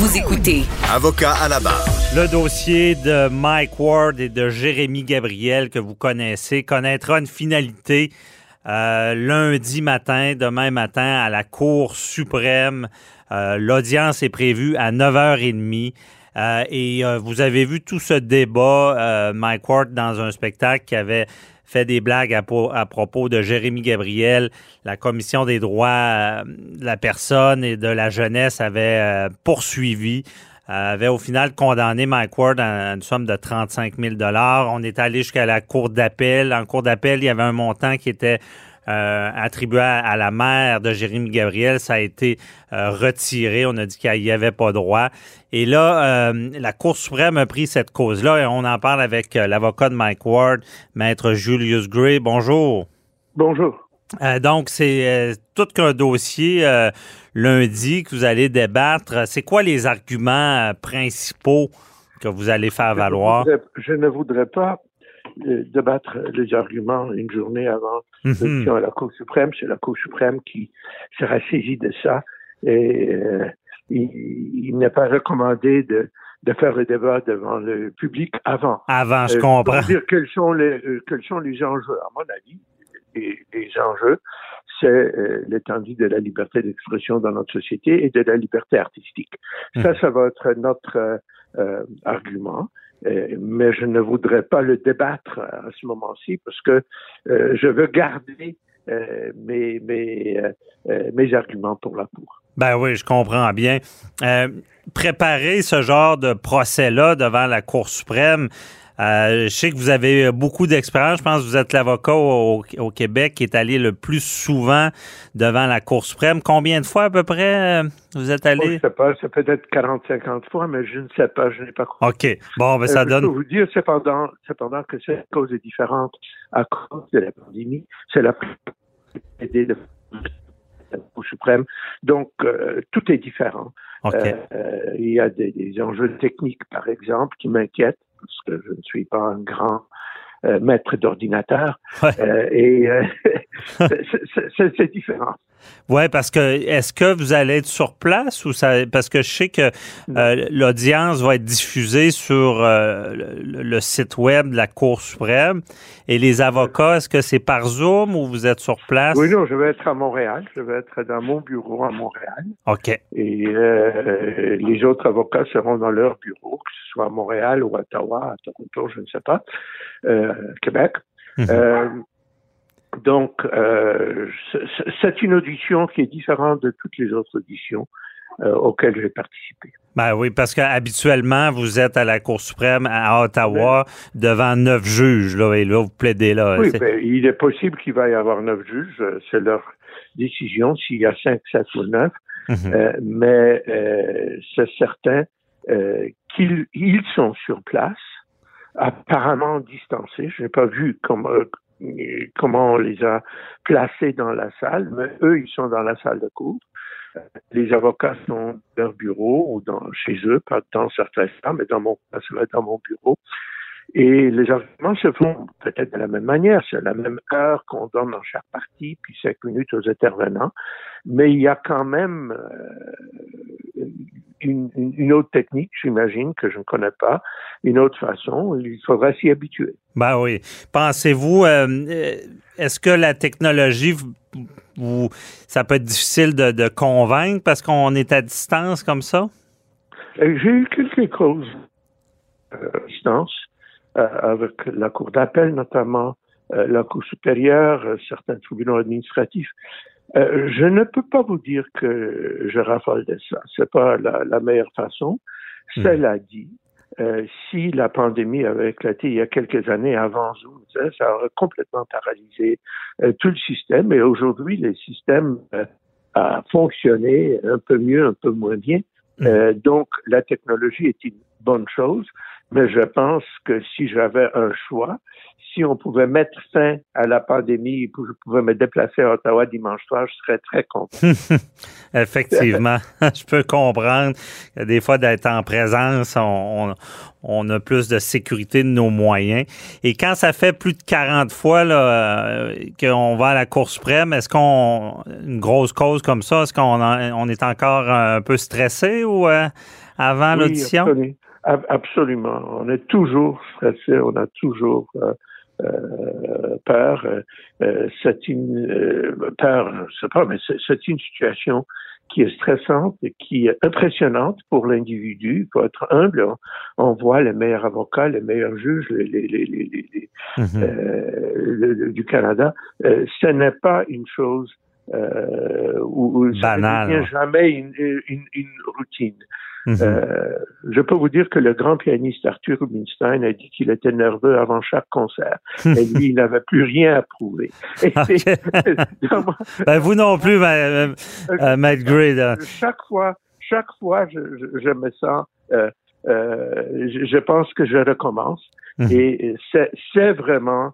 Vous écoutez Avocat à la barre. Le dossier de Mike Ward et de Jérémy Gabriel que vous connaissez connaîtra une finalité euh, lundi matin, demain matin, à la Cour suprême. Euh, L'audience est prévue à 9h30. Euh, et euh, vous avez vu tout ce débat, euh, Mike Ward, dans un spectacle qui avait fait des blagues à, po- à propos de Jérémy Gabriel. La Commission des droits euh, de la personne et de la jeunesse avait euh, poursuivi, euh, avait au final condamné Mike Ward à une somme de 35 000 On est allé jusqu'à la cour d'appel. En cour d'appel, il y avait un montant qui était euh, attribué à, à la mère de Jérémy Gabriel. Ça a été euh, retiré. On a dit qu'il n'y avait pas droit. Et là, euh, la Cour suprême a pris cette cause-là et on en parle avec l'avocat de Mike Ward, maître Julius Gray. Bonjour. Bonjour. Euh, donc, c'est euh, tout qu'un dossier euh, lundi que vous allez débattre. C'est quoi les arguments principaux que vous allez faire valoir? Je ne voudrais, je ne voudrais pas euh, débattre les arguments une journée avant Mhm. l'audition à la Cour suprême. C'est la Cour suprême qui sera saisie de ça. Et euh, il, il n'est pas recommandé de, de faire le débat devant le public avant. Avant, je Euh, comprends. Pour dire quels sont les, euh, quels sont les enjeux. À mon avis, les, les enjeux, c'est euh, l'étendue de la liberté d'expression dans notre société et de la liberté artistique. Ça, ça va être notre euh, argument. Euh, mais je ne voudrais pas le débattre à ce moment-ci parce que euh, je veux garder euh, mes, mes, mes arguments pour la Cour. Ben oui, je comprends bien. Préparer ce genre de procès-là devant la Cour suprême, euh, je sais que vous avez beaucoup d'expérience. Je pense que vous êtes l'avocat au, au Québec qui est allé le plus souvent devant la Cour suprême. Combien de fois à peu près euh, vous êtes Moi, je allé? sais pas, c'est peut-être 40-50 fois, mais je ne sais pas, je n'ai pas compris. OK. Bon, ben ça Euh, Je peux donne. vous dire cependant, cependant que cette cause est différente à cause de la pandémie. C'est la de la Cour suprême. Donc, euh, tout est différent. OK. Euh, euh, il y a des, des enjeux techniques, par exemple, qui m'inquiètent parce que je ne suis pas un grand euh, maître d'ordinateur. Ouais. Euh, et euh, c'est- différent. Oui, parce que est-ce que vous allez être sur place ou ça parce que je sais que euh, l'audience va être diffusée sur euh, le, le site web de la Cour suprême et les avocats, est-ce que c'est par Zoom ou vous êtes sur place? Oui, non, je vais être à Montréal. Je vais être dans mon bureau à Montréal. OK. Et euh, les autres avocats seront dans leur bureau, que ce soit à Montréal ou à Ottawa, à Toronto, je ne sais pas, Québec. Mhm. Donc, euh, c'est- une audition qui est différente de toutes les autres auditions euh, auxquelles j'ai participé. Ben oui, parce qu'habituellement, vous êtes à la Cour suprême à Ottawa devant neuf juges, là, et là, vous plaidez là. Oui, ben, il est possible qu'il va y avoir neuf juges, euh, c'est leur décision, s'il y a cinq, sept ou neuf, Mhm. Euh, mais c'est certain qu'ils ils sont sur place, apparemment distancés. Je n'ai pas vu comment, euh, comment on les a placés dans la salle, mais eux, ils sont dans la salle de cours. Les avocats sont dans leur bureau ou dans, chez eux, pas dans certains cas, mais dans mon dans mon bureau. Et les arguments se font peut-être de la même manière. C'est la même heure qu'on donne dans chaque partie, puis cinq minutes aux intervenants. Mais il y a quand même euh, une, autre technique, j'imagine, que je ne connais pas, une autre façon. Il faudra s'y habituer. Ben oui. Pensez-vous, euh, euh, est-ce que la technologie, vous, ça peut être difficile de, de convaincre parce qu'on est à distance comme ça? J'ai eu quelques causes à distance avec la Cour d'appel, notamment euh, la Cour supérieure, euh, certains tribunaux administratifs. Euh, je ne peux pas vous dire que je raffole de ça. C'est pas la, la meilleure façon. Mhm. Cela dit, euh, si la pandémie avait éclaté il y a quelques années avant Zoom, ça, ça aurait complètement paralysé euh, tout le système. Et aujourd'hui, le système euh, a fonctionné un peu mieux, un peu moins bien. Euh, donc, la technologie est une bonne chose, mais je pense que si j'avais un choix, si on pouvait mettre fin à la pandémie et je pouvais me déplacer à Ottawa dimanche soir, je serais très content. Effectivement, je peux comprendre que des fois d'être en présence, on, on, a plus de sécurité de nos moyens. Et quand ça fait plus de 40 fois là, qu'on va à la Cour suprême, est-ce qu'on une grosse cause comme ça, est-ce qu'on on est encore un peu stressé ou euh, avant l'audition? Absolument. On est toujours stressé, on a toujours euh, euh, peur. Euh, c'est une peur, je sais pas, mais c'est une situation qui est stressante qui est impressionnante pour l'individu. Il faut être humble. On, voit les meilleurs avocats, les meilleurs juges les, les, les, mm-hmm. du Canada. ce n'est pas une chose où, où ça ne devient jamais une, une, une routine. Mhm. Euh, je peux vous dire que le grand pianiste Arthur Rubinstein a dit qu'il était nerveux avant chaque concert. Et lui, il n'avait plus rien à prouver. ben, vous non plus, euh, euh, Matt Gray. Chaque fois, chaque fois, je, je, je me sens... Euh, je, je, pense que je recommence. Mhm. Et c'est vraiment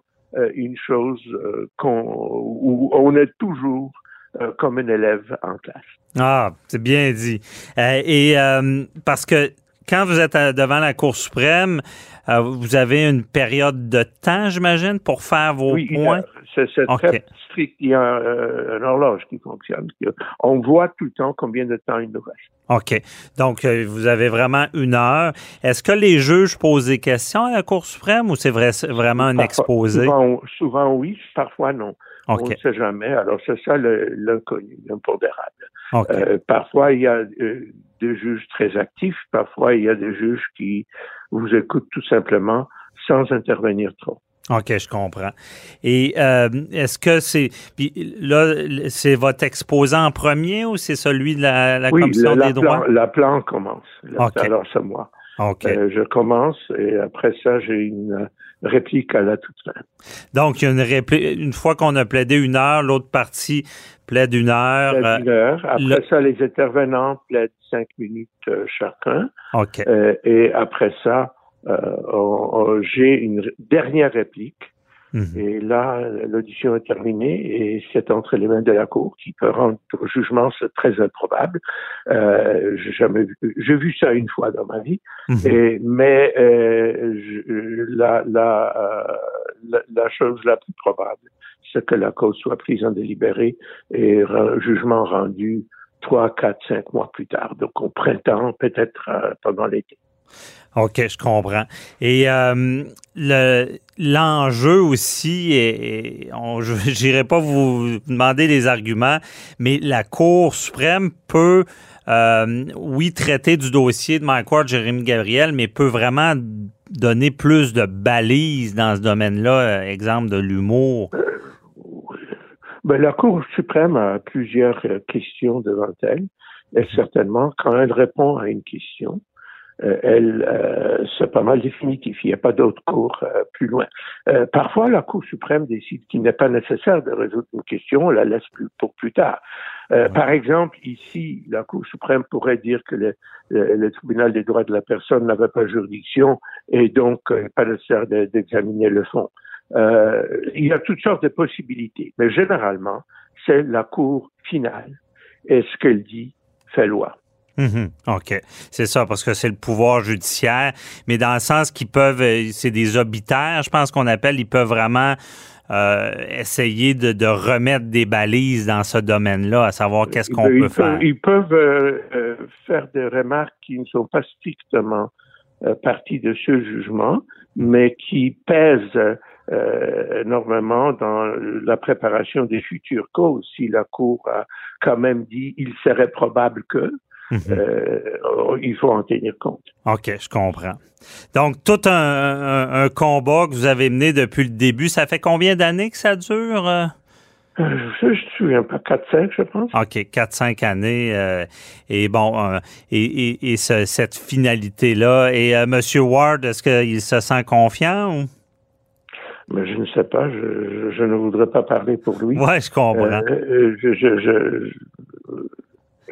une chose qu'on où on est toujours comme un élève en classe. Ah, c'est bien dit. Euh, et euh, parce que quand vous êtes devant la Cour suprême, euh, vous avez une période de temps, j'imagine, pour faire vos oui, points? C'est très strict. Il y a un, horloge qui fonctionne. On voit tout le temps combien de temps il nous reste. OK. Donc, vous avez vraiment une heure. Est-ce que les juges posent des questions à la Cour suprême ou c'est vrai, vraiment un exposé? Souvent, souvent, oui, parfois non. On ne sait jamais. Alors, c'est ça l'inconnu, l'impondérable. Euh, parfois, il y a euh, des juges très actifs, parfois, il y a des juges qui vous écoutent tout simplement sans intervenir trop. OK, je comprends. Et euh, est-ce que c'est là c'est votre exposant en premier ou c'est celui de la, la commission la, des droits? Plan, la plan commence. Alors c'est moi. Euh, je commence et après ça j'ai une réplique à la toute fin. Donc, il y a une réplique. Une fois qu'on a plaidé une heure, l'autre partie plaide une heure. Plaide une heure. Après ça, les intervenants plaident cinq minutes euh, chacun. OK. Euh, et après ça, euh, j'ai une dernière réplique Mhm. Et là, l'audition est terminée et c'est entre les mains de la Cour qui peut rendre un jugement, c'est très improbable. Euh, j'ai jamais vu, j'ai vu ça une fois dans ma vie, mhm. et, mais euh, je, la, la, euh, la, la, chose la plus probable, c'est que la cause soit prise en délibéré et un jugement rendu trois, quatre, cinq mois plus tard, donc au printemps, peut-être euh, pendant l'été. OK, je comprends. Et euh, l'enjeu aussi, je n'irai pas vous demander des arguments, mais la Cour suprême peut, euh, oui, traiter du dossier de Mike Ward, Jérémy Gabriel, mais peut vraiment donner plus de balises dans ce domaine-là, euh, exemple de l'humour. Ben, la Cour suprême a plusieurs questions devant elle. Et certainement, quand elle répond à une question, euh, elle, euh, c'est pas mal définitif. Il n'y a pas d'autre cours euh, plus loin. parfois, la Cour suprême décide qu'il n'est pas nécessaire de résoudre une question, on la laisse plus, pour plus tard. Par exemple, ici, la Cour suprême pourrait dire que le, le, tribunal des droits de la personne n'avait pas juridiction et donc pas nécessaire d'examiner le fond. il y a toutes sortes de possibilités, mais généralement, c'est la Cour finale. Et ce qu'elle dit fait loi. Mhm. OK. C'est ça, parce que c'est le pouvoir judiciaire, mais dans le sens qu'ils peuvent, euh, c'est des obitaires, je pense qu'on appelle, ils peuvent vraiment euh, essayer de, remettre des balises dans ce domaine-là, à savoir qu'est-ce qu'on peut faire. Ils peuvent euh, faire des remarques qui ne sont pas strictement partie de ce jugement, mais qui pèsent énormément dans la préparation des futures causes. Si la Cour a quand même dit il serait probable que, Mhm. Euh, il faut en tenir compte. OK, je comprends. Donc, tout un, combat que vous avez mené depuis le début, ça fait combien d'années que ça dure? Euh? Euh, je ne me souviens pas, 4-5, je pense. OK, 4-5 années. et bon, et, cette finalité-là. Et M. Ward, est-ce qu'il se sent confiant ou? Mais je ne sais pas, je, ne voudrais pas parler pour lui. Oui, je comprends. je,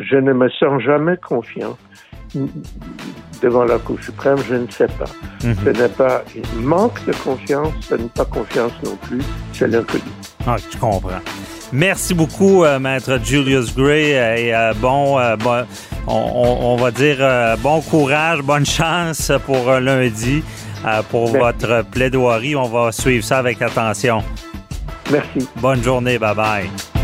je, ne me sens jamais confiant, devant la Cour suprême, je ne sais pas. Mhm. Ce n'est pas un manque de confiance, ce n'est pas confiance non plus, c'est l'inconnu. Ah, je comprends. Merci beaucoup, euh, maître Julius Gray, euh, et euh, bon, euh, bon on, va dire bon courage, bonne chance pour lundi, pour Merci. votre plaidoirie. On va suivre ça avec attention. Merci. Bonne journée, bye bye.